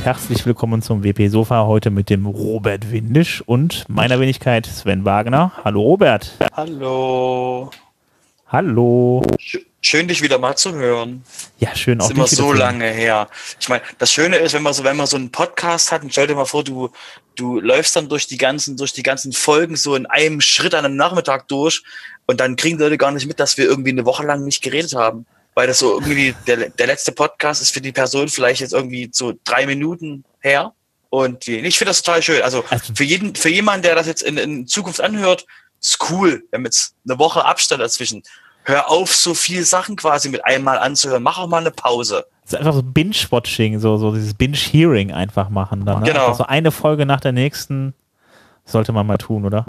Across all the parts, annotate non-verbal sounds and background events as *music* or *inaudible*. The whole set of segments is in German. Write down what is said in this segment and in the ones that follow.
und herzlich willkommen zum WP Sofa heute mit dem Robert Windisch und meiner Wenigkeit Sven Wagner. Hallo Robert. Hallo. Hallo. Schön, dich wieder mal zu hören. Ja, schön auch. Ist immer so lange her. Ich meine, das Schöne ist, wenn man so, wenn man so einen Podcast hat, und stell dir mal vor, du, du läufst dann durch die ganzen, durch die ganzen Folgen so in einem Schritt an einem Nachmittag durch und dann kriegen die Leute gar nicht mit, dass wir irgendwie eine Woche lang nicht geredet haben weil das so irgendwie der, der letzte Podcast ist für die Person vielleicht jetzt irgendwie so drei Minuten her. Und ich finde das total schön. Also, also für jeden, für jemanden, der das jetzt in, in Zukunft anhört, ist cool. Wir haben jetzt eine Woche Abstand dazwischen. Hör auf, so viele Sachen quasi mit einmal anzuhören. Mach auch mal eine Pause. Das ist einfach so Binge-Watching, so, so dieses Binge-Hearing einfach machen dann. Ne? Genau. Also so eine Folge nach der nächsten sollte man mal tun, oder?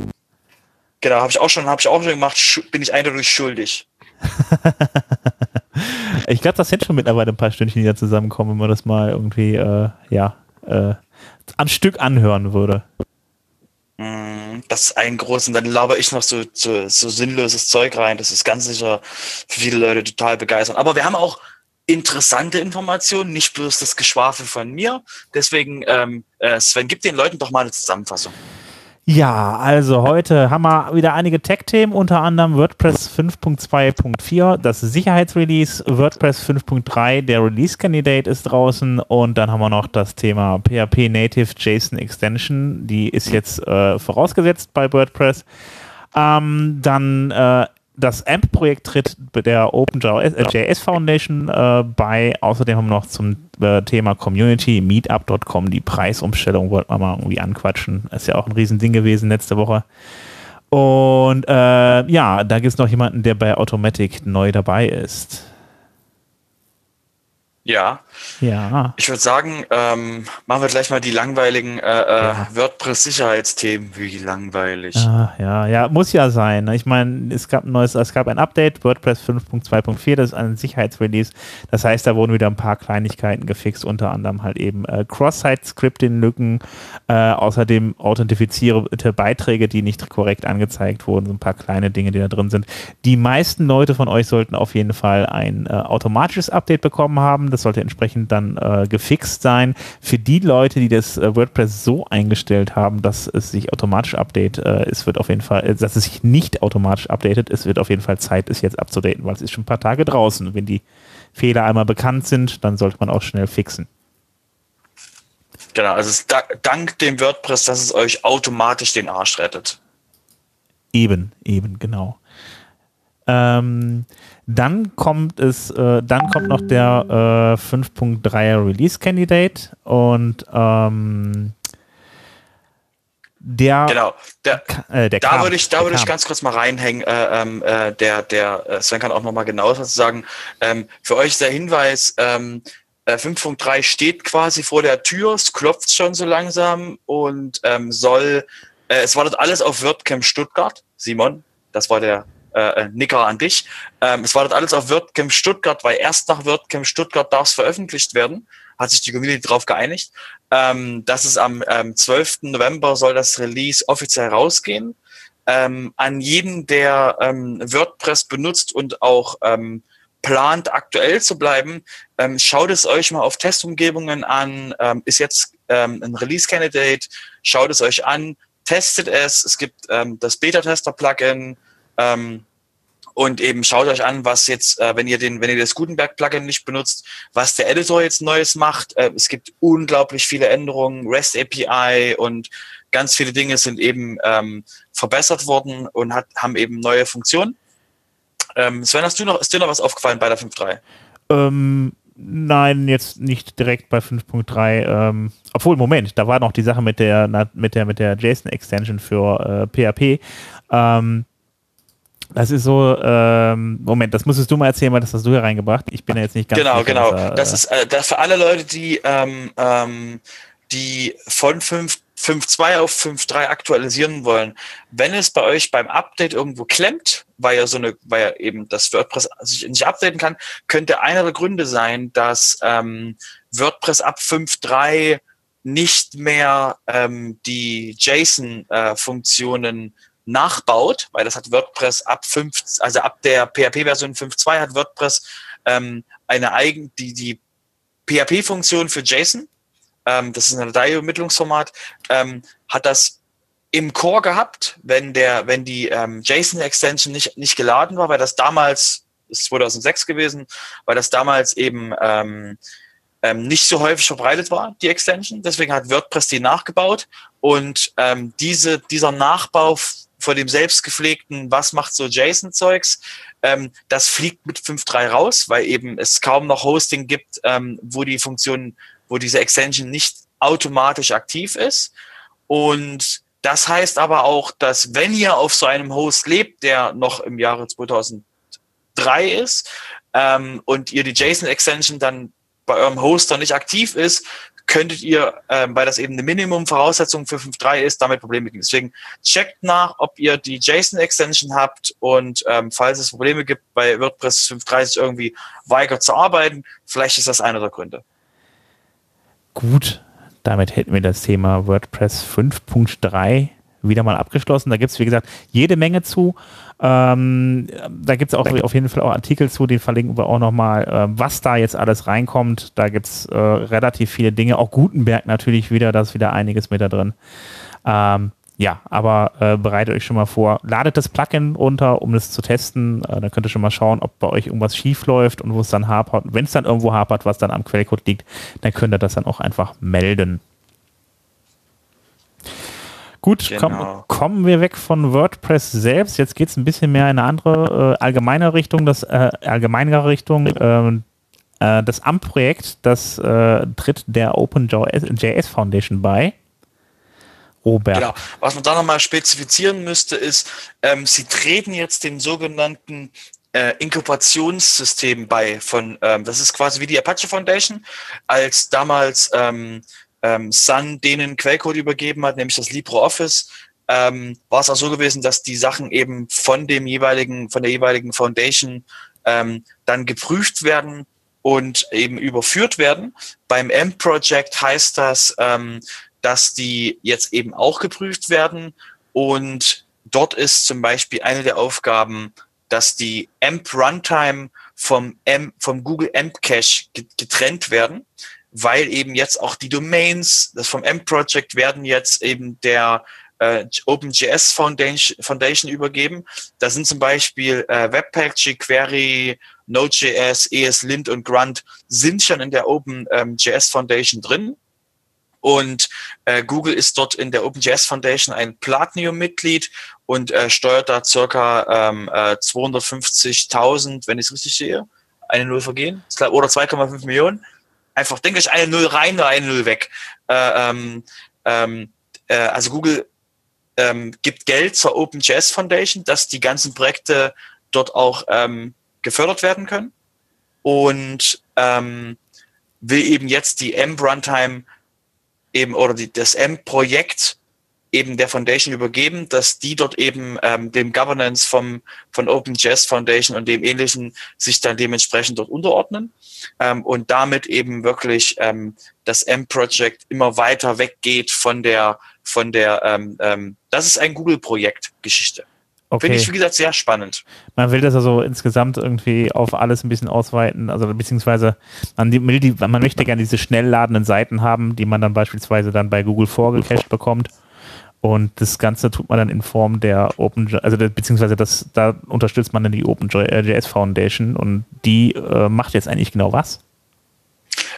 Genau, habe ich auch schon, habe ich auch schon gemacht. Bin ich eindeutig schuldig. *laughs* ich glaube, das sind schon mittlerweile ein paar Stündchen, die da zusammenkommen, wenn man das mal irgendwie, äh, ja, äh, am Stück anhören würde. Mm, das ist ein groß und dann laber ich noch so, so, so sinnloses Zeug rein. Das ist ganz sicher für viele Leute total begeistert. Aber wir haben auch interessante Informationen, nicht bloß das Geschwafel von mir. Deswegen, ähm, äh, Sven, gib den Leuten doch mal eine Zusammenfassung. Ja, also heute haben wir wieder einige Tech-Themen, unter anderem WordPress 5.2.4, das Sicherheitsrelease, WordPress 5.3, der Release-Candidate ist draußen. Und dann haben wir noch das Thema PHP Native JSON Extension, die ist jetzt äh, vorausgesetzt bei WordPress. Ähm, dann äh, das AMP-Projekt tritt der OpenJS äh, Foundation äh, bei. Außerdem haben wir noch zum äh, Thema Community Meetup.com die Preisumstellung wollten wir mal irgendwie anquatschen. Ist ja auch ein Riesending gewesen letzte Woche. Und äh, ja, da gibt es noch jemanden, der bei Automatic neu dabei ist. Ja. Ja. Ich würde sagen, ähm, machen wir gleich mal die langweiligen äh, äh, ja. WordPress-Sicherheitsthemen. Wie langweilig. Ah, ja, ja, muss ja sein. Ne? Ich meine, es gab ein neues, es gab ein Update, WordPress 5.2.4, das ist ein Sicherheitsrelease. Das heißt, da wurden wieder ein paar Kleinigkeiten gefixt, unter anderem halt eben äh, Cross-Site-Scripting-Lücken, äh, außerdem authentifizierte Beiträge, die nicht korrekt angezeigt wurden, so ein paar kleine Dinge, die da drin sind. Die meisten Leute von euch sollten auf jeden Fall ein äh, automatisches Update bekommen haben das sollte entsprechend dann äh, gefixt sein. Für die Leute, die das äh, WordPress so eingestellt haben, dass es sich automatisch update, äh, es wird auf jeden Fall, äh, dass es sich nicht automatisch updatet, es wird auf jeden Fall Zeit, es jetzt abzudaten, weil es ist schon ein paar Tage draußen. Wenn die Fehler einmal bekannt sind, dann sollte man auch schnell fixen. Genau, also es ist da, dank dem WordPress, dass es euch automatisch den Arsch rettet. Eben, eben, genau. Ähm, dann kommt es, äh, dann kommt noch der äh, 5.3er Release Candidate und ähm, der genau der, äh, der da kam, würde ich da würde ich ganz kurz mal reinhängen äh, ähm, äh, der der äh, Sven kann auch noch mal genauer dazu sagen. Ähm, für euch ist der Hinweis ähm, 5.3 äh, steht quasi vor der Tür es klopft schon so langsam und ähm, soll äh, es wartet alles auf WordCamp Stuttgart. Simon das war der äh, Nicker an dich. Ähm, es war dort alles auf WordCamp Stuttgart, weil erst nach WordCamp Stuttgart darf es veröffentlicht werden. Hat sich die Community darauf geeinigt. Ähm, das ist am ähm, 12. November soll das Release offiziell rausgehen. Ähm, an jeden, der ähm, WordPress benutzt und auch ähm, plant, aktuell zu bleiben, ähm, schaut es euch mal auf Testumgebungen an. Ähm, ist jetzt ähm, ein Release-Candidate. Schaut es euch an, testet es. Es gibt ähm, das Beta-Tester-Plugin. Ähm, und eben schaut euch an, was jetzt, äh, wenn ihr den, wenn ihr das Gutenberg-Plugin nicht benutzt, was der Editor jetzt Neues macht. Äh, es gibt unglaublich viele Änderungen, REST API und ganz viele Dinge sind eben ähm, verbessert worden und hat, haben eben neue Funktionen. Ähm, Sven, hast du noch, ist dir noch was aufgefallen bei der 5.3? Ähm, nein, jetzt nicht direkt bei 5.3. Ähm, obwohl, Moment, da war noch die Sache mit der, mit der, mit der JSON-Extension für äh, PHP. Ähm, das ist so, ähm, Moment, das musstest du mal erzählen, weil das hast du hier reingebracht. Ich bin ja jetzt nicht ganz Genau, sicher, genau. Da, das ist äh, das für alle Leute, die, ähm, ähm, die von 5.2 auf 5.3 aktualisieren wollen. Wenn es bei euch beim Update irgendwo klemmt, weil ja so eine, weil ja eben das WordPress sich nicht updaten kann, könnte einer der Gründe sein, dass ähm, WordPress ab 5.3 nicht mehr ähm, die JSON-Funktionen äh, nachbaut, weil das hat WordPress ab 5, also ab der PHP-Version 5.2 hat WordPress ähm, eine eigen, die, die PHP-Funktion für JSON ähm, das ist ein Dateiübermittlungsformat, ähm, hat das im Core gehabt, wenn der, wenn die ähm, JSON-Extension nicht, nicht geladen war, weil das damals, ist 2006 gewesen, weil das damals eben ähm, ähm, nicht so häufig verbreitet war, die Extension. Deswegen hat WordPress die nachgebaut und ähm, diese, dieser Nachbau vor dem selbstgepflegten, was macht so JSON-Zeugs, ähm, das fliegt mit 5.3 raus, weil eben es kaum noch Hosting gibt, ähm, wo die Funktion, wo diese Extension nicht automatisch aktiv ist. Und das heißt aber auch, dass wenn ihr auf so einem Host lebt, der noch im Jahre 2003 ist, ähm, und ihr die JSON-Extension dann bei eurem Hoster nicht aktiv ist, könntet ihr, ähm, weil das eben eine Minimum-Voraussetzung für 5.3 ist, damit Probleme kriegen. Deswegen checkt nach, ob ihr die JSON-Extension habt und ähm, falls es Probleme gibt bei WordPress 5.3 sich irgendwie weigert zu arbeiten, vielleicht ist das einer der Gründe. Gut, damit hätten wir das Thema WordPress 5.3 wieder mal abgeschlossen. Da gibt es, wie gesagt, jede Menge zu. Ähm, da gibt es auch auf jeden Fall auch Artikel zu, die verlinken wir auch nochmal, äh, was da jetzt alles reinkommt. Da gibt es äh, relativ viele Dinge. Auch Gutenberg natürlich wieder, da ist wieder einiges mit da drin. Ähm, ja, aber äh, bereitet euch schon mal vor, ladet das Plugin runter, um es zu testen. Äh, dann könnt ihr schon mal schauen, ob bei euch irgendwas schief läuft und wo es dann hapert. Wenn es dann irgendwo hapert, was dann am Quellcode liegt, dann könnt ihr das dann auch einfach melden. Gut, genau. komm, kommen wir weg von WordPress selbst. Jetzt geht es ein bisschen mehr in eine andere äh, allgemeine Richtung, das äh, allgemeinere Richtung. Ähm, äh, das AMP-Projekt, das äh, tritt der OpenJS Foundation bei. Robert. Genau. Was man da nochmal spezifizieren müsste, ist, ähm, sie treten jetzt den sogenannten äh, Inkubationssystem bei von, ähm, das ist quasi wie die Apache Foundation, als damals ähm, ähm, Sun denen Quellcode übergeben hat, nämlich das LibreOffice, ähm, war es auch so gewesen, dass die Sachen eben von dem jeweiligen, von der jeweiligen Foundation ähm, dann geprüft werden und eben überführt werden. Beim M-Project heißt das, ähm, dass die jetzt eben auch geprüft werden. Und dort ist zum Beispiel eine der Aufgaben, dass die AMP Runtime vom, vom Google AMP Cache getrennt werden, weil eben jetzt auch die Domains, das vom AMP Project werden jetzt eben der äh, OpenJS Foundation, Foundation übergeben. Da sind zum Beispiel äh, Webpack, jQuery, Node.js, ESLint und Grunt sind schon in der OpenJS ähm, Foundation drin. Und äh, Google ist dort in der OpenJS Foundation ein Platinum-Mitglied und äh, steuert da circa ähm, äh, 250.000, wenn ich es richtig sehe, eine Null vergehen, oder 2,5 Millionen. Einfach denke ich eine Null rein oder eine Null weg. Äh, ähm, ähm, äh, also Google ähm, gibt Geld zur OpenJS Foundation, dass die ganzen Projekte dort auch ähm, gefördert werden können und ähm, will eben jetzt die M-Runtime eben oder die, das M-Projekt eben der Foundation übergeben, dass die dort eben ähm, dem Governance vom, von OpenJS Foundation und dem ähnlichen sich dann dementsprechend dort unterordnen ähm, und damit eben wirklich ähm, das M-Project immer weiter weggeht von der, von der, ähm, ähm, das ist ein Google-Projekt Geschichte. Okay. Finde ich, wie gesagt, sehr spannend. Man will das also insgesamt irgendwie auf alles ein bisschen ausweiten, also beziehungsweise man, will die, man möchte gerne diese schnell ladenden Seiten haben, die man dann beispielsweise dann bei Google vorgecached bekommt. Und das Ganze tut man dann in Form der Open, also beziehungsweise das, da unterstützt man dann die OpenJS Foundation und die äh, macht jetzt eigentlich genau was?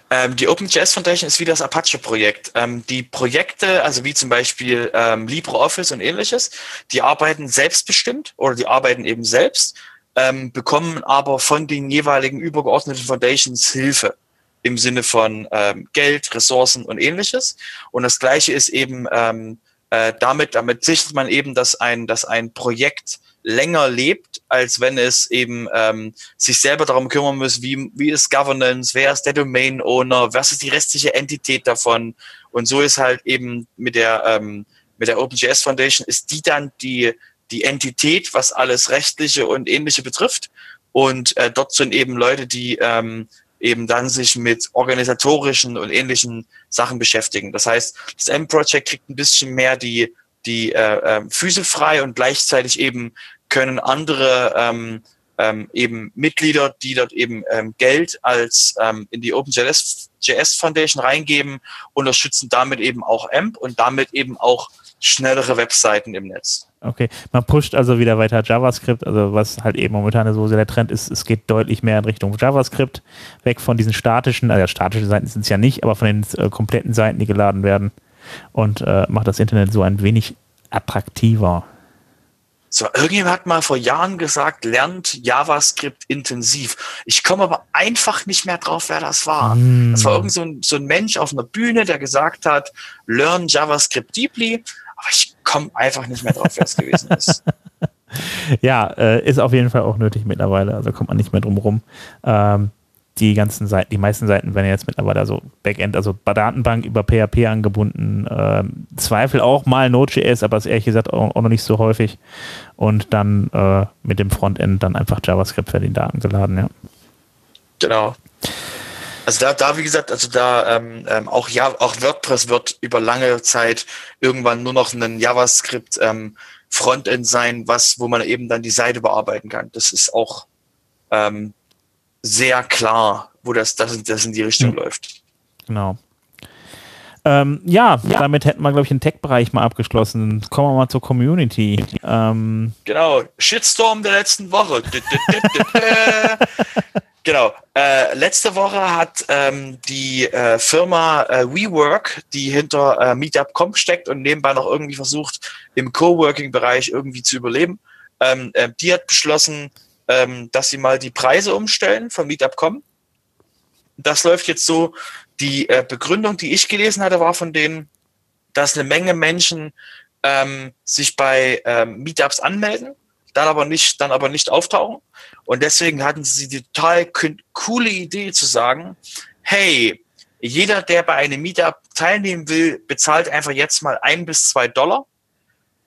Ähm, die OpenJS Foundation ist wie das Apache-Projekt. Ähm, die Projekte, also wie zum Beispiel ähm, LibreOffice und ähnliches, die arbeiten selbstbestimmt oder die arbeiten eben selbst, ähm, bekommen aber von den jeweiligen übergeordneten Foundations Hilfe im Sinne von ähm, Geld, Ressourcen und ähnliches. Und das Gleiche ist eben ähm, äh, damit, damit sichert man eben, dass ein, dass ein Projekt länger lebt, als wenn es eben ähm, sich selber darum kümmern muss, wie, wie ist Governance, wer ist der Domain Owner, was ist die restliche Entität davon. Und so ist halt eben mit der, ähm, mit der OpenJS Foundation, ist die dann die, die Entität, was alles Rechtliche und Ähnliche betrifft. Und äh, dort sind eben Leute, die ähm, eben dann sich mit organisatorischen und ähnlichen Sachen beschäftigen. Das heißt, das M-Project kriegt ein bisschen mehr die, die äh, äh, Füße frei und gleichzeitig eben können andere ähm, ähm, eben Mitglieder, die dort eben ähm, Geld als ähm, in die OpenJS JS Foundation reingeben, unterstützen damit eben auch AMP und damit eben auch schnellere Webseiten im Netz. Okay, man pusht also wieder weiter JavaScript, also was halt eben momentan so der Trend ist, es geht deutlich mehr in Richtung JavaScript, weg von diesen statischen, also statische Seiten sind es ja nicht, aber von den äh, kompletten Seiten, die geladen werden und äh, macht das Internet so ein wenig attraktiver. So, irgendjemand hat mal vor Jahren gesagt, lernt JavaScript intensiv. Ich komme aber einfach nicht mehr drauf, wer das war. Mm. Das war irgend so ein, so ein Mensch auf einer Bühne, der gesagt hat, learn JavaScript deeply. Aber ich komme einfach nicht mehr drauf, wer es gewesen ist. *laughs* Ja, äh, ist auf jeden Fall auch nötig mittlerweile. Also kommt man nicht mehr drum rum. Ähm, die ganzen Seiten, die meisten Seiten werden jetzt mittlerweile also Backend, also bei Datenbank über PHP angebunden. Ähm, Zweifel auch mal Node.js, aber ist ehrlich gesagt auch, auch, noch nicht so häufig. Und dann äh, mit dem Frontend dann einfach JavaScript für die Daten geladen, ja. Genau. Also da, da wie gesagt, also da ähm, ähm, auch ja, auch WordPress wird über lange Zeit irgendwann nur noch ein JavaScript ähm, Frontend sein, was, wo man eben dann die Seite bearbeiten kann. Das ist auch ähm, sehr klar, wo das, das, das in die Richtung mhm. läuft. Genau. Ähm, ja, ja, damit hätten wir, glaube ich, den Tech-Bereich mal abgeschlossen. Kommen wir mal zur Community. Ähm genau, Shitstorm der letzten Woche. *laughs* Genau. Äh, letzte Woche hat ähm, die äh, Firma äh, WeWork, die hinter äh, Meetup.com steckt und nebenbei noch irgendwie versucht, im Coworking-Bereich irgendwie zu überleben, ähm, äh, die hat beschlossen, ähm, dass sie mal die Preise umstellen von Meetup.com. Das läuft jetzt so. Die äh, Begründung, die ich gelesen hatte, war von denen, dass eine Menge Menschen ähm, sich bei ähm, Meetups anmelden dann aber nicht, dann aber nicht auftauchen. Und deswegen hatten sie die total coole Idee zu sagen, hey, jeder, der bei einem Meetup teilnehmen will, bezahlt einfach jetzt mal ein bis zwei Dollar,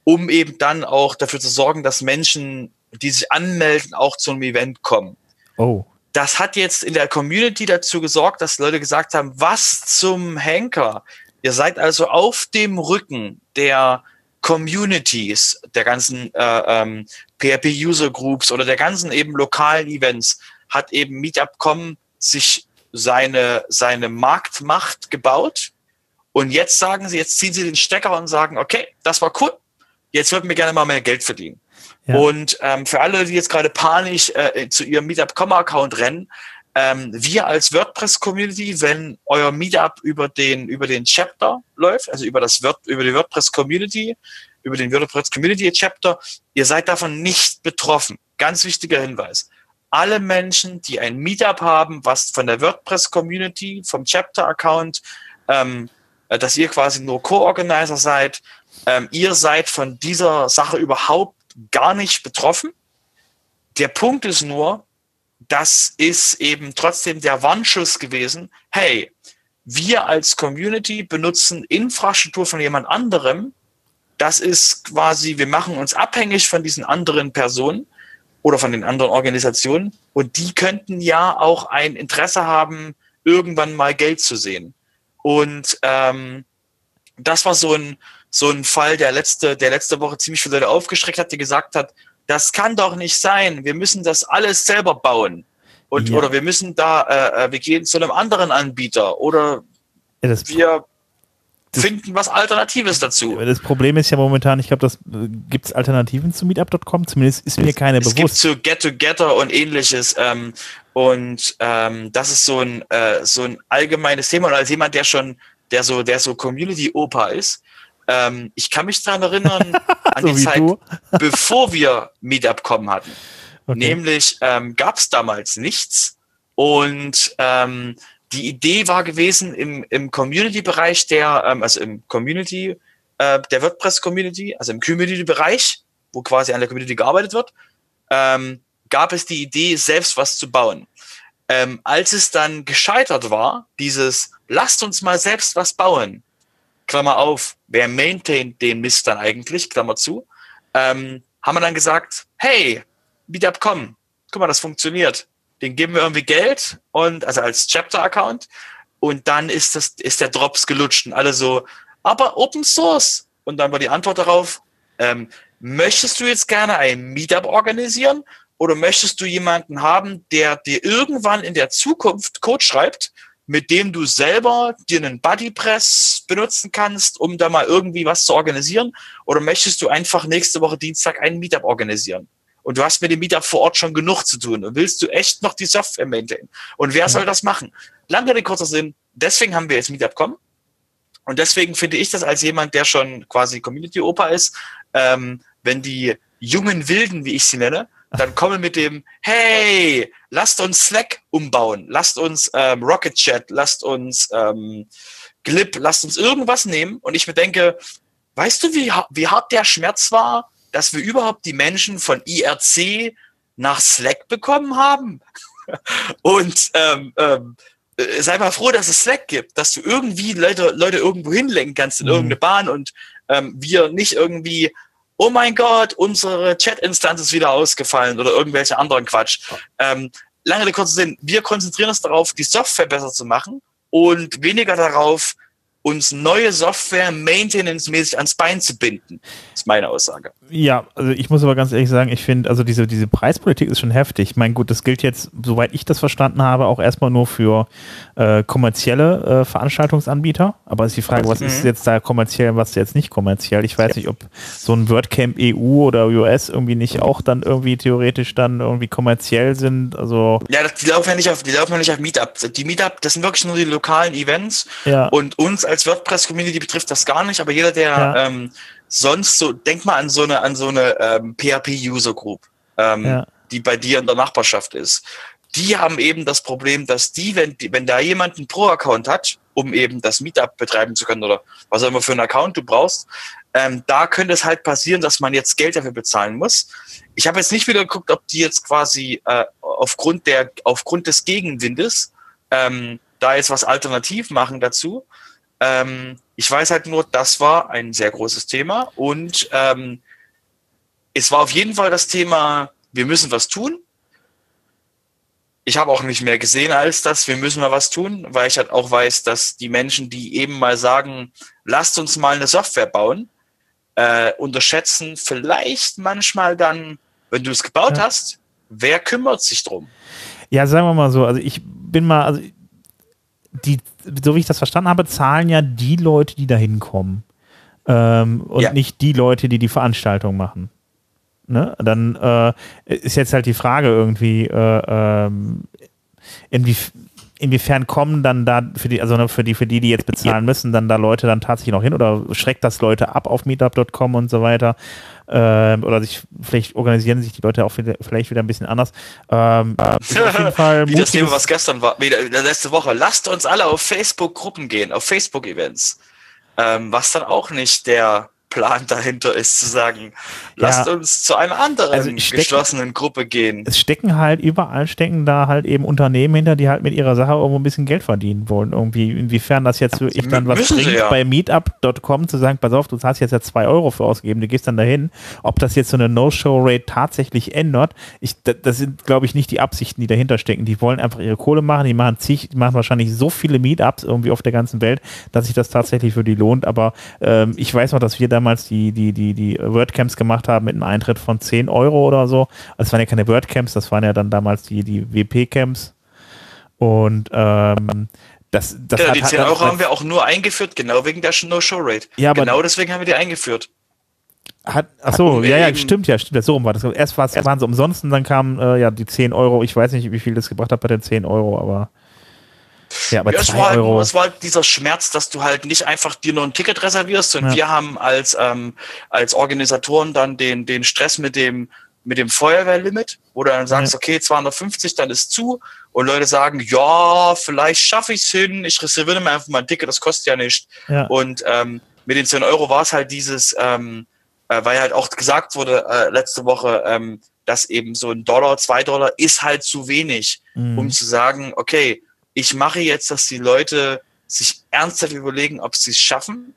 um eben dann auch dafür zu sorgen, dass Menschen, die sich anmelden, auch zu einem Event kommen. Oh. Das hat jetzt in der Community dazu gesorgt, dass Leute gesagt haben, was zum Henker? Ihr seid also auf dem Rücken der Communities, der ganzen äh, ähm, PHP-User-Groups oder der ganzen eben lokalen Events hat eben Meetup.com sich seine, seine Marktmacht gebaut. Und jetzt sagen sie, jetzt ziehen sie den Stecker und sagen, okay, das war cool. Jetzt würden wir gerne mal mehr Geld verdienen. Und ähm, für alle, die jetzt gerade panisch äh, zu ihrem Meetup.com-Account rennen, ähm, wir als WordPress-Community, wenn euer Meetup über den, über den Chapter läuft, also über das Word, über die WordPress-Community, über den WordPress Community Chapter, ihr seid davon nicht betroffen. Ganz wichtiger Hinweis. Alle Menschen, die ein Meetup haben, was von der WordPress Community, vom Chapter Account, ähm, äh, dass ihr quasi nur Co-Organizer seid, ähm, ihr seid von dieser Sache überhaupt gar nicht betroffen. Der Punkt ist nur, das ist eben trotzdem der Warnschuss gewesen. Hey, wir als Community benutzen Infrastruktur von jemand anderem. Das ist quasi, wir machen uns abhängig von diesen anderen Personen oder von den anderen Organisationen und die könnten ja auch ein Interesse haben, irgendwann mal Geld zu sehen. Und ähm, das war so ein, so ein Fall, der letzte, der letzte Woche ziemlich viele Leute aufgeschreckt hat, die gesagt hat, das kann doch nicht sein. Wir müssen das alles selber bauen. Und, ja. Oder wir müssen da, äh, äh wir gehen zu einem anderen Anbieter oder ja, wir finden was Alternatives dazu. Das Problem ist ja momentan, ich glaube, das äh, gibt es Alternativen zu Meetup.com, zumindest ist mir keine es bewusst. Es gibt zu Get Together und ähnliches. Ähm, und ähm, das ist so ein, äh, so ein allgemeines Thema. Und als jemand, der schon, der so, der so Community-Opa ist, ähm, ich kann mich daran erinnern, *laughs* an so die Zeit, du? *laughs* bevor wir Meetup.com hatten. Okay. Nämlich ähm, gab es damals nichts. Und ähm, die Idee war gewesen im, im Community-Bereich der, ähm, also im Community, äh, der WordPress-Community, also im Community-Bereich, wo quasi an der Community gearbeitet wird, ähm, gab es die Idee, selbst was zu bauen. Ähm, als es dann gescheitert war, dieses, lasst uns mal selbst was bauen, Klammer auf, wer maintaint den Mist dann eigentlich, Klammer zu, ähm, haben wir dann gesagt, hey, Meetup.com, guck mal, das funktioniert. Den geben wir irgendwie Geld und, also als Chapter-Account und dann ist das, ist der Drops gelutscht und alle so, aber Open Source. Und dann war die Antwort darauf, ähm, möchtest du jetzt gerne ein Meetup organisieren oder möchtest du jemanden haben, der dir irgendwann in der Zukunft Code schreibt, mit dem du selber dir einen Bodypress benutzen kannst, um da mal irgendwie was zu organisieren? Oder möchtest du einfach nächste Woche Dienstag einen Meetup organisieren? Und du hast mit dem Meetup vor Ort schon genug zu tun. Und willst du echt noch die Software maintainen? Und wer ja. soll das machen? Lange Rede, kurzer Sinn. Deswegen haben wir jetzt Meetup.com. Und deswegen finde ich das als jemand, der schon quasi Community-Opa ist, ähm, wenn die jungen Wilden, wie ich sie nenne, dann kommen mit dem, hey, lasst uns Slack umbauen, lasst uns ähm, Rocket Chat, lasst uns ähm, Glip, lasst uns irgendwas nehmen. Und ich mir denke, weißt du, wie, wie hart der Schmerz war, dass wir überhaupt die Menschen von IRC nach Slack bekommen haben? *laughs* Und ähm, ähm, äh, sei mal froh, dass es Slack gibt, dass du irgendwie Leute, Leute irgendwo hinlenken kannst in mhm. irgendeine Bahn und ähm, wir nicht irgendwie oh mein Gott, unsere Chat-Instanz ist wieder ausgefallen oder irgendwelche anderen Quatsch. Ähm, lange der kurze Sinn, wir konzentrieren uns darauf, die Software besser zu machen und weniger darauf, uns neue Software maintenance-mäßig ans Bein zu binden. Ist meine Aussage. Ja, also ich muss aber ganz ehrlich sagen, ich finde, also diese, diese Preispolitik ist schon heftig. Ich meine, gut, das gilt jetzt, soweit ich das verstanden habe, auch erstmal nur für äh, kommerzielle äh, Veranstaltungsanbieter. Aber ist die Frage, was mhm. ist jetzt da kommerziell, was jetzt nicht kommerziell? Ich weiß ja. nicht, ob so ein WordCamp EU oder US irgendwie nicht auch dann irgendwie theoretisch dann irgendwie kommerziell sind. Also ja, die laufen ja nicht auf, die laufen ja nicht auf Meetup. Die Meetup, das sind wirklich nur die lokalen Events. Ja. Und uns als als WordPress-Community betrifft das gar nicht, aber jeder, der ja. ähm, sonst so, denk mal an so eine, an so eine ähm, PHP-User-Group, ähm, ja. die bei dir in der Nachbarschaft ist. Die haben eben das Problem, dass die, wenn, wenn da jemand einen Pro-Account hat, um eben das Meetup betreiben zu können oder was auch immer für einen Account du brauchst, ähm, da könnte es halt passieren, dass man jetzt Geld dafür bezahlen muss. Ich habe jetzt nicht wieder geguckt, ob die jetzt quasi äh, aufgrund der aufgrund des Gegenwindes ähm, da jetzt was alternativ machen dazu. Ähm, ich weiß halt nur, das war ein sehr großes Thema und ähm, es war auf jeden Fall das Thema, wir müssen was tun. Ich habe auch nicht mehr gesehen als das, wir müssen mal was tun, weil ich halt auch weiß, dass die Menschen, die eben mal sagen, lasst uns mal eine Software bauen, äh, unterschätzen vielleicht manchmal dann, wenn du es gebaut ja. hast, wer kümmert sich drum? Ja, sagen wir mal so, also ich bin mal, also die, so wie ich das verstanden habe, zahlen ja die Leute, die da hinkommen. Ähm, und ja. nicht die Leute, die die Veranstaltung machen. Ne? Dann äh, ist jetzt halt die Frage irgendwie, äh, ähm, inwie, inwiefern kommen dann da für die, also ne, für die, für die, die jetzt bezahlen müssen, dann da Leute dann tatsächlich noch hin oder schreckt das Leute ab auf meetup.com und so weiter? Ähm, oder sich vielleicht organisieren sich die Leute auch wieder, vielleicht wieder ein bisschen anders. Ähm, auf jeden Fall *laughs* Wie das Thema, was gestern war, wieder, letzte Woche. Lasst uns alle auf Facebook-Gruppen gehen, auf Facebook-Events. Ähm, was dann auch nicht der Plan dahinter ist, zu sagen, lasst ja, uns zu einer anderen also stecken, geschlossenen Gruppe gehen. Es stecken halt, überall stecken da halt eben Unternehmen hinter, die halt mit ihrer Sache irgendwo ein bisschen Geld verdienen wollen. Irgendwie, inwiefern das jetzt wirklich dann was bringt, ja. bei meetup.com zu sagen, pass auf, du hast jetzt ja zwei Euro für ausgegeben, du gehst dann dahin. Ob das jetzt so eine No-Show-Rate tatsächlich ändert, ich, das sind, glaube ich, nicht die Absichten, die dahinter stecken. Die wollen einfach ihre Kohle machen, die machen zig, die machen wahrscheinlich so viele Meetups irgendwie auf der ganzen Welt, dass sich das tatsächlich für die lohnt. Aber ähm, ich weiß noch, dass wir damals damals die, die, die, die WordCamps gemacht haben mit einem Eintritt von 10 Euro oder so. Also es waren ja keine WordCamps, das waren ja dann damals die, die WP-Camps. Und ähm, das, das genau, hat, die 10 Euro hat, haben wir auch nur eingeführt, genau wegen der No-Show-Rate. Ja, genau deswegen haben wir die eingeführt. Hat, ach so, ja, ja, stimmt, ja, stimmt, so rum war das. Erst waren sie umsonst und dann kamen äh, ja die 10 Euro. Ich weiß nicht, wie viel das gebracht hat bei den 10 Euro, aber ja, aber ja, es, war halt, Euro. es war halt dieser Schmerz, dass du halt nicht einfach dir nur ein Ticket reservierst und ja. wir haben als, ähm, als Organisatoren dann den, den Stress mit dem, mit dem Feuerwehrlimit, wo du dann sagst, ja. okay, 250, dann ist zu und Leute sagen, ja, vielleicht schaffe ich es hin, ich reserviere mir einfach mal ein Ticket, das kostet ja nicht. Ja. Und ähm, mit den 10 Euro war es halt dieses, ähm, äh, weil halt auch gesagt wurde äh, letzte Woche, ähm, dass eben so ein Dollar, zwei Dollar ist halt zu wenig, mhm. um zu sagen, okay, ich mache jetzt, dass die Leute sich ernsthaft überlegen, ob sie es schaffen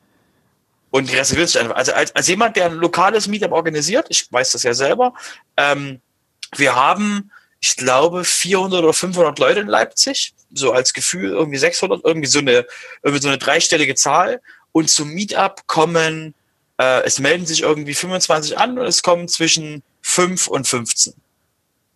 und die reservieren sich einfach. Also als, als jemand, der ein lokales Meetup organisiert, ich weiß das ja selber, ähm, wir haben, ich glaube, 400 oder 500 Leute in Leipzig, so als Gefühl, irgendwie 600, irgendwie so eine, irgendwie so eine dreistellige Zahl. Und zum Meetup kommen, äh, es melden sich irgendwie 25 an und es kommen zwischen 5 und 15.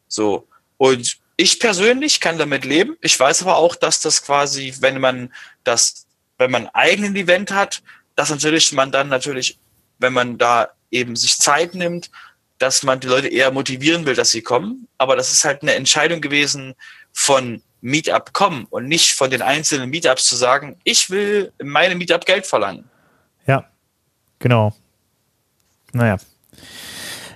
So. Und ich persönlich kann damit leben. Ich weiß aber auch, dass das quasi, wenn man das, wenn man eigenen Event hat, dass natürlich man dann natürlich, wenn man da eben sich Zeit nimmt, dass man die Leute eher motivieren will, dass sie kommen. Aber das ist halt eine Entscheidung gewesen von Meetup kommen und nicht von den einzelnen Meetups zu sagen, ich will in meinem Meetup Geld verlangen. Ja, genau. Naja.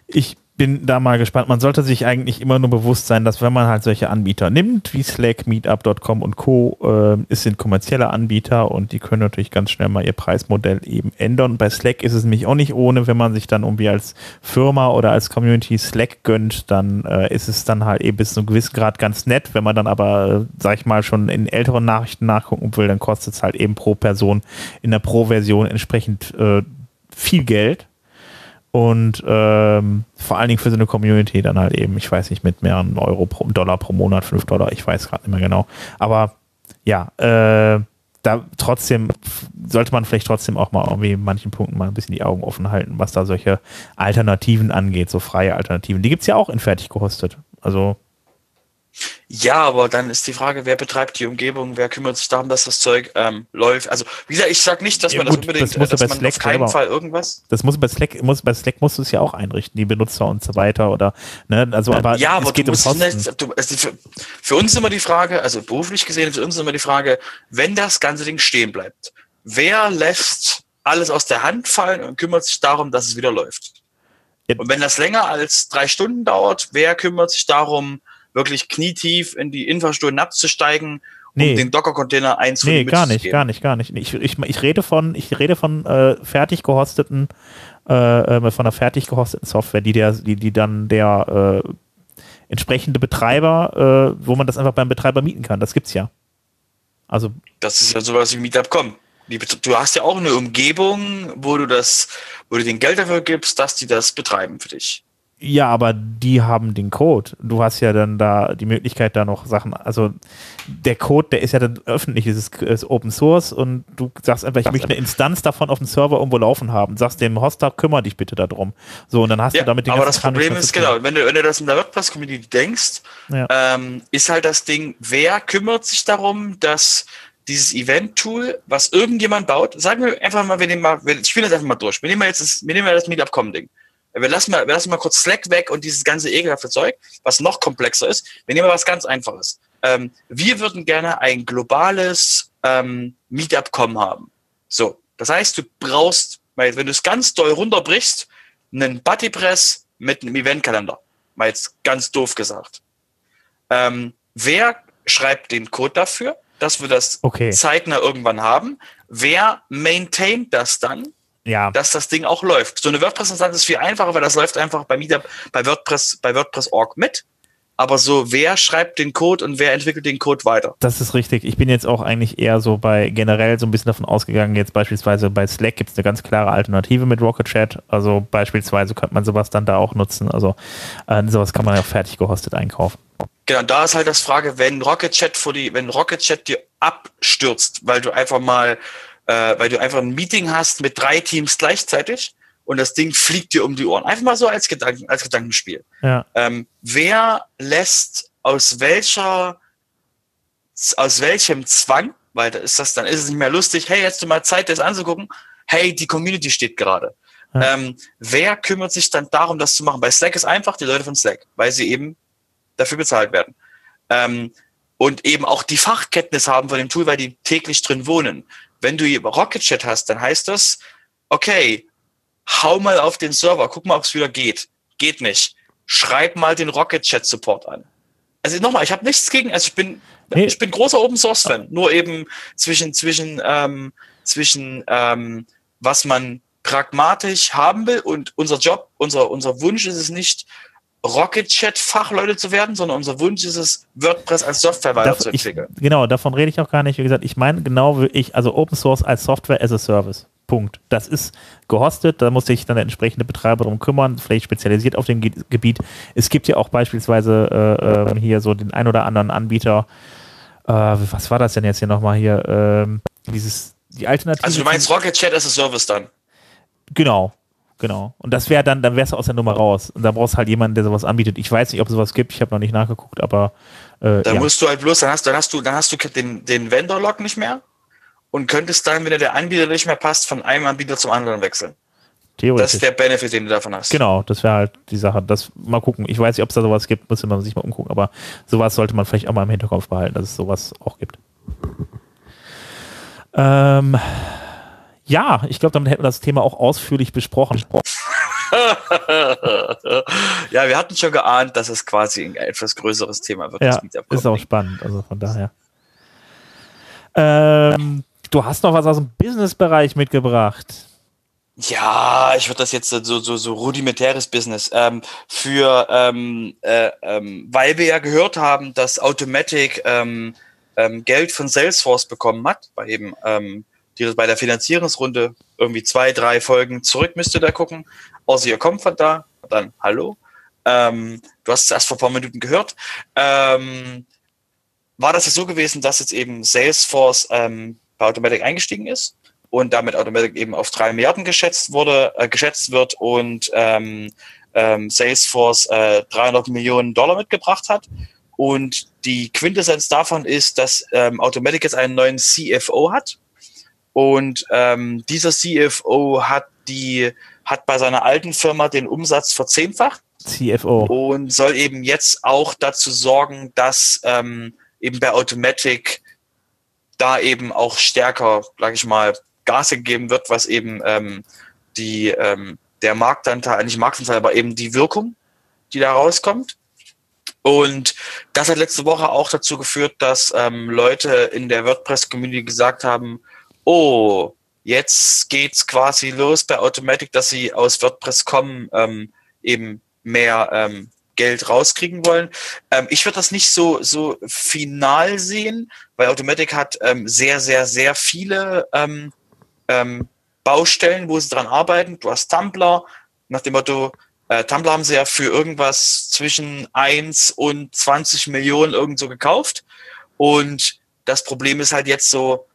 Ich bin da mal gespannt. Man sollte sich eigentlich immer nur bewusst sein, dass wenn man halt solche Anbieter nimmt, wie Slack, Meetup.com und Co., äh, es sind kommerzielle Anbieter und die können natürlich ganz schnell mal ihr Preismodell eben ändern. Bei Slack ist es nämlich auch nicht ohne, wenn man sich dann irgendwie als Firma oder als Community Slack gönnt, dann äh, ist es dann halt eben bis zu einem gewissen Grad ganz nett. Wenn man dann aber, äh, sag ich mal, schon in älteren Nachrichten nachgucken will, dann kostet es halt eben pro Person in der Pro-Version entsprechend äh, viel Geld und ähm, vor allen Dingen für so eine Community dann halt eben, ich weiß nicht, mit mehreren Euro pro Dollar pro Monat, 5 Dollar, ich weiß gerade nicht mehr genau. Aber ja, äh, da trotzdem sollte man vielleicht trotzdem auch mal irgendwie in manchen Punkten mal ein bisschen die Augen offen halten, was da solche Alternativen angeht, so freie Alternativen. Die gibt es ja auch in fertig gehostet. Also ja, aber dann ist die Frage, wer betreibt die Umgebung, wer kümmert sich darum, dass das Zeug ähm, läuft. Also wie gesagt, ich sage nicht, dass ja, man gut, das unbedingt, das muss dass bei man Slack auf keinen Fall irgendwas. Das muss bei Slack, muss bei Slack musst du es ja auch einrichten, die Benutzer und so weiter oder ne, also aber ja, aber es geht um nicht, du, also für, für, uns immer die Frage, also beruflich gesehen, für uns immer die Frage, wenn das ganze Ding stehen bleibt, wer lässt alles aus der Hand fallen und kümmert sich darum, dass es wieder läuft? Und wenn das länger als drei Stunden dauert, wer kümmert sich darum, wirklich knietief in die Infrastruktur abzusteigen, nee. um den Docker-Container einzunehmen. Nee, gar nicht, gar nicht, gar nicht. Ich, ich, ich rede von, ich rede von äh, fertig gehosteten, äh, äh von einer fertig gehosteten Software, die der, die, die dann der äh, entsprechende Betreiber, äh, wo man das einfach beim Betreiber mieten kann. Das gibt's ja. Also. Das ist ja sowas wie Meetup.com. Du hast ja auch eine Umgebung, wo du das, wo du den Geld dafür gibst, dass die das betreiben für dich. Ja, aber die haben den Code. Du hast ja dann da die Möglichkeit, da noch Sachen, also der Code, der ist ja dann öffentlich, ist, ist, Open Source und du sagst einfach, ich möchte eine Instanz davon auf dem Server irgendwo laufen haben. Sagst dem Hoster, kümmere dich bitte darum. So, und dann hast ja, du damit den Aber das Problem ist, genau, wenn du, wenn du das in der WordPress-Community denkst, ja. ähm, ist halt das Ding, wer kümmert sich darum, dass dieses Event-Tool, was irgendjemand baut, sagen wir einfach mal, wir nehmen mal, ich spiele das einfach mal durch. Wir nehmen mal jetzt das, wir nehmen mal das Meetup.com-Ding. Wir lassen, mal, wir lassen mal kurz Slack weg und dieses ganze ekelhafte Zeug, was noch komplexer ist. Wir nehmen mal was ganz Einfaches. Ähm, wir würden gerne ein globales ähm, Meetup.com haben. So, das heißt, du brauchst, wenn du es ganz doll runterbrichst, einen Buddypress mit einem Eventkalender. Mal jetzt ganz doof gesagt. Ähm, wer schreibt den Code dafür, dass wir das okay. zeitnah irgendwann haben? Wer maintaint das dann? Ja. dass das Ding auch läuft. So eine WordPress-Instanz ist viel einfacher, weil das läuft einfach bei Meetup, bei WordPress, bei WordPress.org mit. Aber so, wer schreibt den Code und wer entwickelt den Code weiter? Das ist richtig. Ich bin jetzt auch eigentlich eher so bei generell so ein bisschen davon ausgegangen, jetzt beispielsweise bei Slack gibt es eine ganz klare Alternative mit Rocket Chat. Also beispielsweise könnte man sowas dann da auch nutzen. Also äh, sowas kann man ja auch fertig gehostet einkaufen. Genau, da ist halt das Frage, wenn Rocket Chat vor die, wenn Rocket Chat dir abstürzt, weil du einfach mal äh, weil du einfach ein Meeting hast mit drei Teams gleichzeitig und das Ding fliegt dir um die Ohren. Einfach mal so als, Gedanken, als Gedankenspiel. Ja. Ähm, wer lässt aus welcher, aus welchem Zwang, weil da ist das, dann ist es nicht mehr lustig, hey, jetzt du mal Zeit, das anzugucken, hey, die Community steht gerade. Ja. Ähm, wer kümmert sich dann darum, das zu machen? Bei Slack ist einfach die Leute von Slack, weil sie eben dafür bezahlt werden. Ähm, und eben auch die Fachkenntnis haben von dem Tool, weil die täglich drin wohnen. Wenn du Rocket Chat hast, dann heißt das, okay, hau mal auf den Server, guck mal, ob es wieder geht. Geht nicht. Schreib mal den Rocket Chat Support an. Also nochmal, ich habe nichts gegen, also ich bin, nee. ich bin großer Open Source Fan. Nur eben zwischen zwischen ähm, zwischen ähm, was man pragmatisch haben will und unser Job, unser unser Wunsch ist es nicht, Rocket Chat Fachleute zu werden, sondern unser Wunsch ist es, WordPress als Software weiterzuentwickeln. genau, davon rede ich auch gar nicht. Wie gesagt, ich meine genau wie ich, also Open Source als Software as a Service. Punkt. Das ist gehostet, da muss sich dann der entsprechende Betreiber darum kümmern, vielleicht spezialisiert auf dem Ge Gebiet. Es gibt ja auch beispielsweise äh, äh, hier so den ein oder anderen Anbieter, äh, was war das denn jetzt hier nochmal hier, ähm, dieses, die Alternative. Also du meinst Rocket Chat as a Service dann? Genau, genau. Und das wäre dann, dann wärst du aus der Nummer raus. Und da brauchst du halt jemanden, der sowas anbietet. Ich weiß nicht, ob es sowas gibt, ich habe noch nicht nachgeguckt, aber. Äh, da ja. musst du halt bloß, dann hast, dann hast du, dann hast du den, den Vendor-Log nicht mehr und könntest dann, wenn der Anbieter nicht mehr passt, von einem Anbieter zum anderen wechseln. Theoretisch. Das ist der Benefit, den du davon hast. Genau, das wäre halt die Sache. Das mal gucken. Ich weiß nicht, ob es da sowas gibt, muss man sich mal umgucken, aber sowas sollte man vielleicht auch mal im Hinterkopf behalten, dass es sowas auch gibt. Ähm, ja, ich glaube, damit hätten wir das Thema auch ausführlich besprochen. *laughs* ja, wir hatten schon geahnt, dass es quasi ein etwas größeres Thema wird. Ja, ist auch spannend, also von daher. Ähm, du hast noch was aus dem Business-Bereich mitgebracht. Ja, ich würde das jetzt so, so, so rudimentäres Business. Ähm, für, ähm, äh, ähm, weil wir ja gehört haben, dass Automatic ähm, ähm, Geld von Salesforce bekommen hat, bei eben ähm, die bei der Finanzierungsrunde irgendwie zwei, drei Folgen zurück müsst ihr da gucken. Außer ihr kommt von da, dann hallo. Ähm, du hast es erst vor ein paar Minuten gehört. Ähm, war das ja so gewesen, dass jetzt eben Salesforce ähm, bei Automatic eingestiegen ist und damit Automatic eben auf drei Milliarden geschätzt wurde, äh, geschätzt wird und ähm, ähm, Salesforce äh, 300 Millionen Dollar mitgebracht hat. Und die Quintessenz davon ist, dass ähm, Automatic jetzt einen neuen CFO hat. Und ähm, dieser CFO hat die hat bei seiner alten Firma den Umsatz verzehnfacht. CFO. Und soll eben jetzt auch dazu sorgen, dass ähm, eben bei Automatic da eben auch stärker, sag ich mal, Gas gegeben wird, was eben ähm, die, ähm, der Marktanteil, nicht Marktanteil, aber eben die Wirkung, die da rauskommt. Und das hat letzte Woche auch dazu geführt, dass ähm, Leute in der WordPress-Community gesagt haben, oh, jetzt geht's quasi los bei Automatic, dass sie aus WordPress kommen, ähm, eben mehr ähm, Geld rauskriegen wollen. Ähm, ich würde das nicht so, so final sehen, weil Automatic hat ähm, sehr, sehr, sehr viele ähm, ähm, Baustellen, wo sie dran arbeiten. Du hast Tumblr, nach dem Motto, äh, Tumblr haben sie ja für irgendwas zwischen 1 und 20 Millionen irgendwo gekauft. Und das Problem ist halt jetzt so,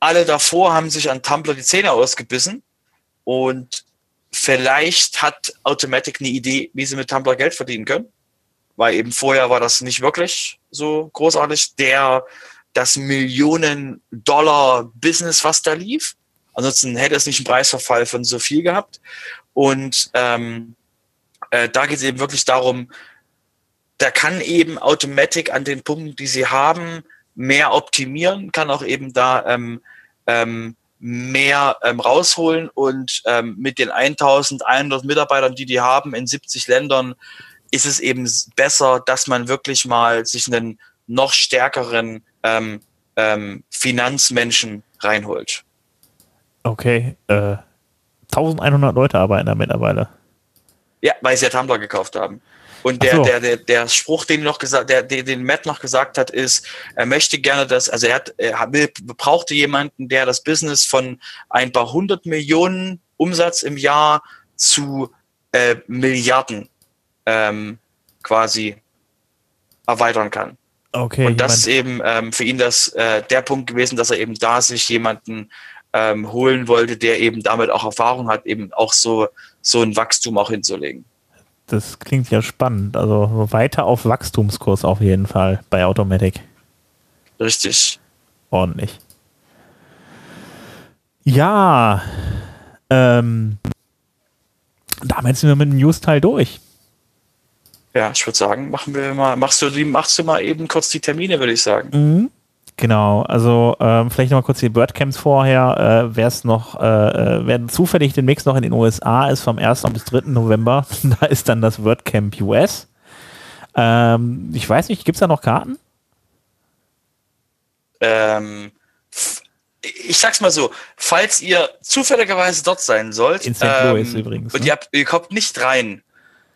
alle davor haben sich an Tumblr die Zähne ausgebissen und vielleicht hat Automatic eine Idee, wie sie mit Tumblr Geld verdienen können, weil eben vorher war das nicht wirklich so großartig. Der, das Millionen Dollar Business, was da lief. Ansonsten hätte es nicht einen Preisverfall von so viel gehabt. Und ähm, äh, da geht es eben wirklich darum, da kann eben Automatic an den Punkten, die sie haben, mehr optimieren, kann auch eben da ähm, ähm, mehr ähm, rausholen und ähm, mit den 1100 Mitarbeitern, die die haben in 70 Ländern, ist es eben besser, dass man wirklich mal sich einen noch stärkeren ähm, ähm, Finanzmenschen reinholt. Okay, äh, 1100 Leute arbeiten da mittlerweile. Ja, weil sie ja Tumblr gekauft haben. Und der, so. der, der, der Spruch, den noch gesagt, der, den Matt noch gesagt hat, ist, er möchte gerne das, also er hat, er will, brauchte jemanden, der das Business von ein paar hundert Millionen Umsatz im Jahr zu äh, Milliarden ähm, quasi erweitern kann. Okay. Und das ist eben ähm, für ihn das äh, der Punkt gewesen, dass er eben da sich jemanden ähm, holen wollte, der eben damit auch Erfahrung hat, eben auch so, so ein Wachstum auch hinzulegen. Das klingt ja spannend. Also weiter auf Wachstumskurs auf jeden Fall bei Automatic. Richtig. Ordentlich. Ja, ähm, damit sind wir mit dem News-Teil durch. Ja, ich würde sagen, machen wir mal, machst du machst du mal eben kurz die Termine, würde ich sagen. Mhm. Genau, also ähm, vielleicht noch mal kurz die WordCamps vorher. Äh, wer es noch, äh, äh wer zufällig demnächst noch in den USA ist, vom 1. bis 3. November, *laughs* da ist dann das WordCamp US. Ähm, ich weiß nicht, gibt es da noch Karten? Ähm, ich sag's mal so, falls ihr zufälligerweise dort sein sollt, in St. Louis ähm, übrigens, und ne? ihr, ihr, kommt nicht rein,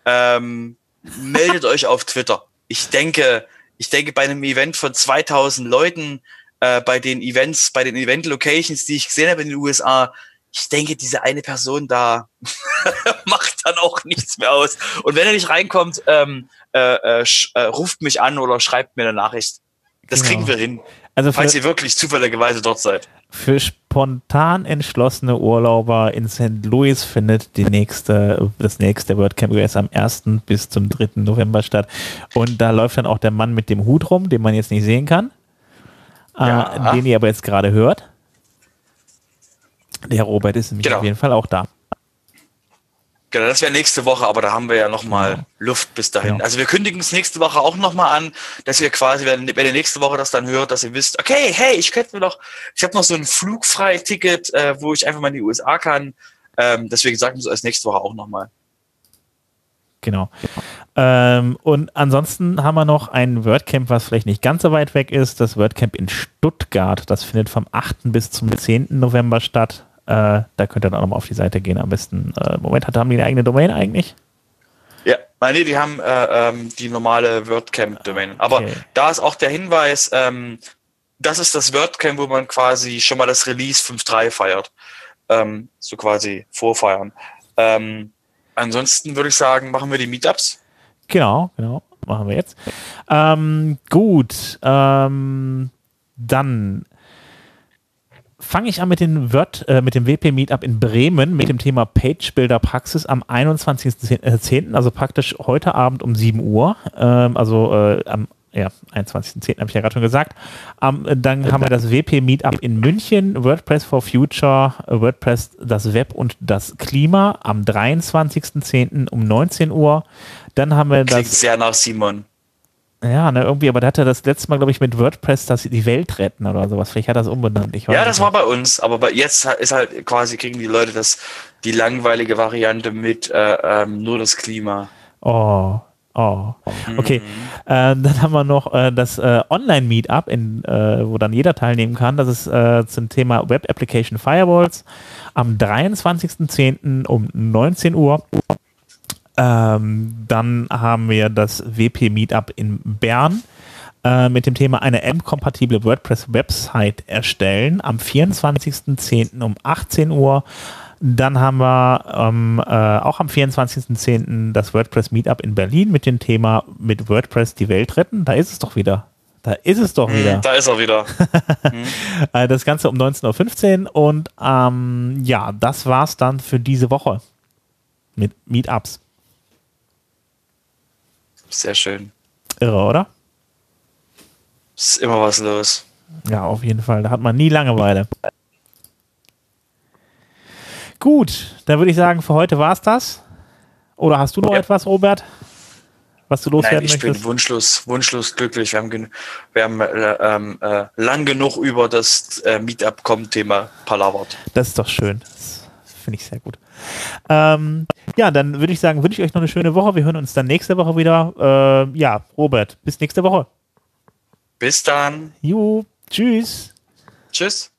ähm, meldet euch auf Twitter. Ich denke, ich denke, bei einem Event von 2000 Leuten, äh, bei den Events, bei den Event-Locations, die ich gesehen habe in den USA, ich denke, diese eine Person da *laughs* macht dann auch nichts mehr aus. Und wenn er nicht reinkommt, ähm, äh, äh, äh, ruft mich an oder schreibt mir eine Nachricht. Das genau. kriegen wir hin. Also falls ihr wirklich zufälligerweise dort seid. Für spontan entschlossene Urlauber in St. Louis findet die nächste, das nächste WordCamp US am 1. bis zum 3. November statt. Und da läuft dann auch der Mann mit dem Hut rum, den man jetzt nicht sehen kann, äh, ja. äh, den ihr aber jetzt gerade hört. Der Robert ist nämlich genau. auf jeden Fall auch da. Genau, das wäre nächste Woche, aber da haben wir ja nochmal ja. Luft bis dahin. Ja. Also wir kündigen es nächste Woche auch nochmal an, dass ihr quasi, wenn, wenn ihr nächste Woche das dann hört, dass ihr wisst, okay, hey, ich könnte mir doch, ich habe noch so ein Flugfrei-Ticket, äh, wo ich einfach mal in die USA kann. Ähm, deswegen sagen wir es als nächste Woche auch nochmal. Genau. Ähm, und ansonsten haben wir noch ein WordCamp, was vielleicht nicht ganz so weit weg ist. Das WordCamp in Stuttgart. Das findet vom 8. bis zum 10. November statt. Äh, da könnt ihr dann auch nochmal auf die Seite gehen. Am besten, äh, Moment, haben die eine eigene Domain eigentlich? Ja, nee, die haben äh, ähm, die normale WordCamp-Domain. Aber okay. da ist auch der Hinweis, ähm, das ist das WordCamp, wo man quasi schon mal das Release 5.3 feiert. Ähm, so quasi vorfeiern. Ähm, ansonsten würde ich sagen, machen wir die Meetups. Genau, genau. Machen wir jetzt. Ähm, gut. Ähm, dann fange ich an mit, den Word, äh, mit dem WP Meetup in Bremen mit dem Thema Page Builder Praxis am 21.10., also praktisch heute Abend um 7 Uhr, ähm, also äh, am ja, 21.10. habe ich ja gerade schon gesagt. Um, dann haben wir das WP Meetup in München, WordPress for Future, WordPress, das Web und das Klima am 23.10. um 19 Uhr. Dann haben wir Klingt das. sehr nach Simon. Ja, ne, irgendwie, aber da hat er das letzte Mal, glaube ich, mit WordPress, dass sie die Welt retten oder sowas. Vielleicht hat er das umbenannt. ja, das war bei uns, aber bei jetzt ist halt quasi, kriegen die Leute das, die langweilige Variante mit äh, ähm, nur das Klima. Oh, oh. Okay. Mhm. Äh, dann haben wir noch äh, das äh, Online-Meetup, äh, wo dann jeder teilnehmen kann. Das ist äh, zum Thema Web Application Firewalls am 23.10. um 19 Uhr. Ähm, dann haben wir das WP Meetup in Bern äh, mit dem Thema eine M-kompatible WordPress-Website erstellen am 24.10. um 18 Uhr. Dann haben wir ähm, äh, auch am 24.10. das WordPress Meetup in Berlin mit dem Thema mit WordPress die Welt retten. Da ist es doch wieder. Da ist es doch hm, wieder. Da ist er wieder. *laughs* Hm. das Ganze um 19.15 Uhr und ähm, ja, das war's dann für diese Woche mit Meetups. Sehr schön. Irre, oder? Ist immer was los. Ja, auf jeden Fall. Da hat man nie Langeweile. Gut, dann würde ich sagen, für heute war es das. Oder hast du noch ja. etwas, Robert? Was du loswerden Nein, ich möchtest? bin wunschlos, wunschlos glücklich. Wir haben, wir haben äh, ähm, äh, lang genug über das äh, Meetup-Com-Thema palavert. Das ist doch schön. Das finde ich sehr gut. Ähm, ja, dann würde ich sagen, wünsche ich euch noch eine schöne Woche. Wir hören uns dann nächste Woche wieder. Äh, ja, Robert, bis nächste Woche. Bis dann. Jo, tschüss. Tschüss.